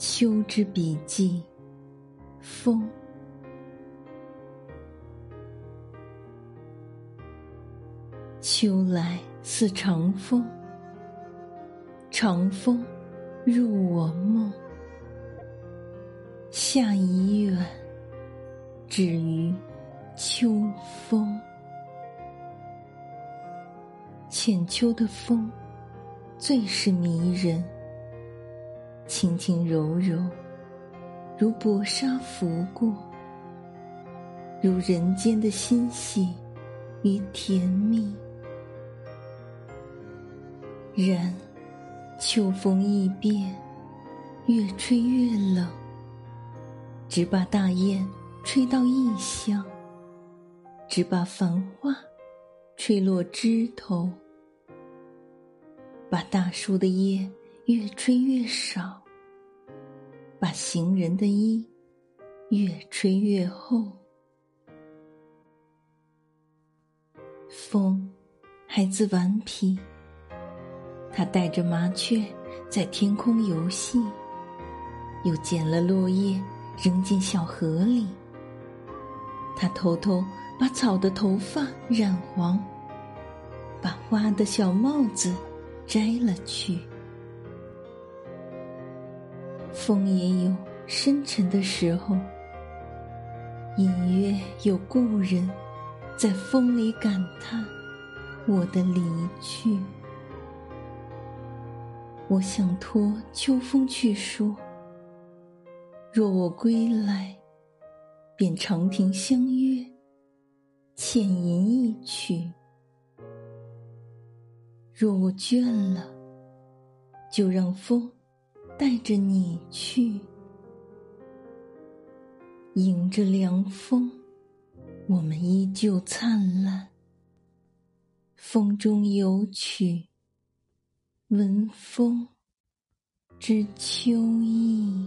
秋之笔记，风。秋来似长风，长风入我梦。夏已远，止于秋风。浅秋的风，最是迷人。轻轻柔柔，如薄纱拂过，如人间的欣喜与甜蜜。然，秋风易变，越吹越冷，只把大雁吹到异乡，只把繁花吹落枝头，把大树的叶越吹越少。把行人的衣越吹越厚，风还自顽皮。他带着麻雀在天空游戏，又捡了落叶扔进小河里。他偷偷把草的头发染黄，把花的小帽子摘了去。风也有深沉的时候，隐约有故人，在风里感叹我的离去。我想托秋风去说：若我归来，便长亭相约，浅吟一曲；若我倦了，就让风。带着你去，迎着凉风，我们依旧灿烂。风中有曲，闻风知秋意。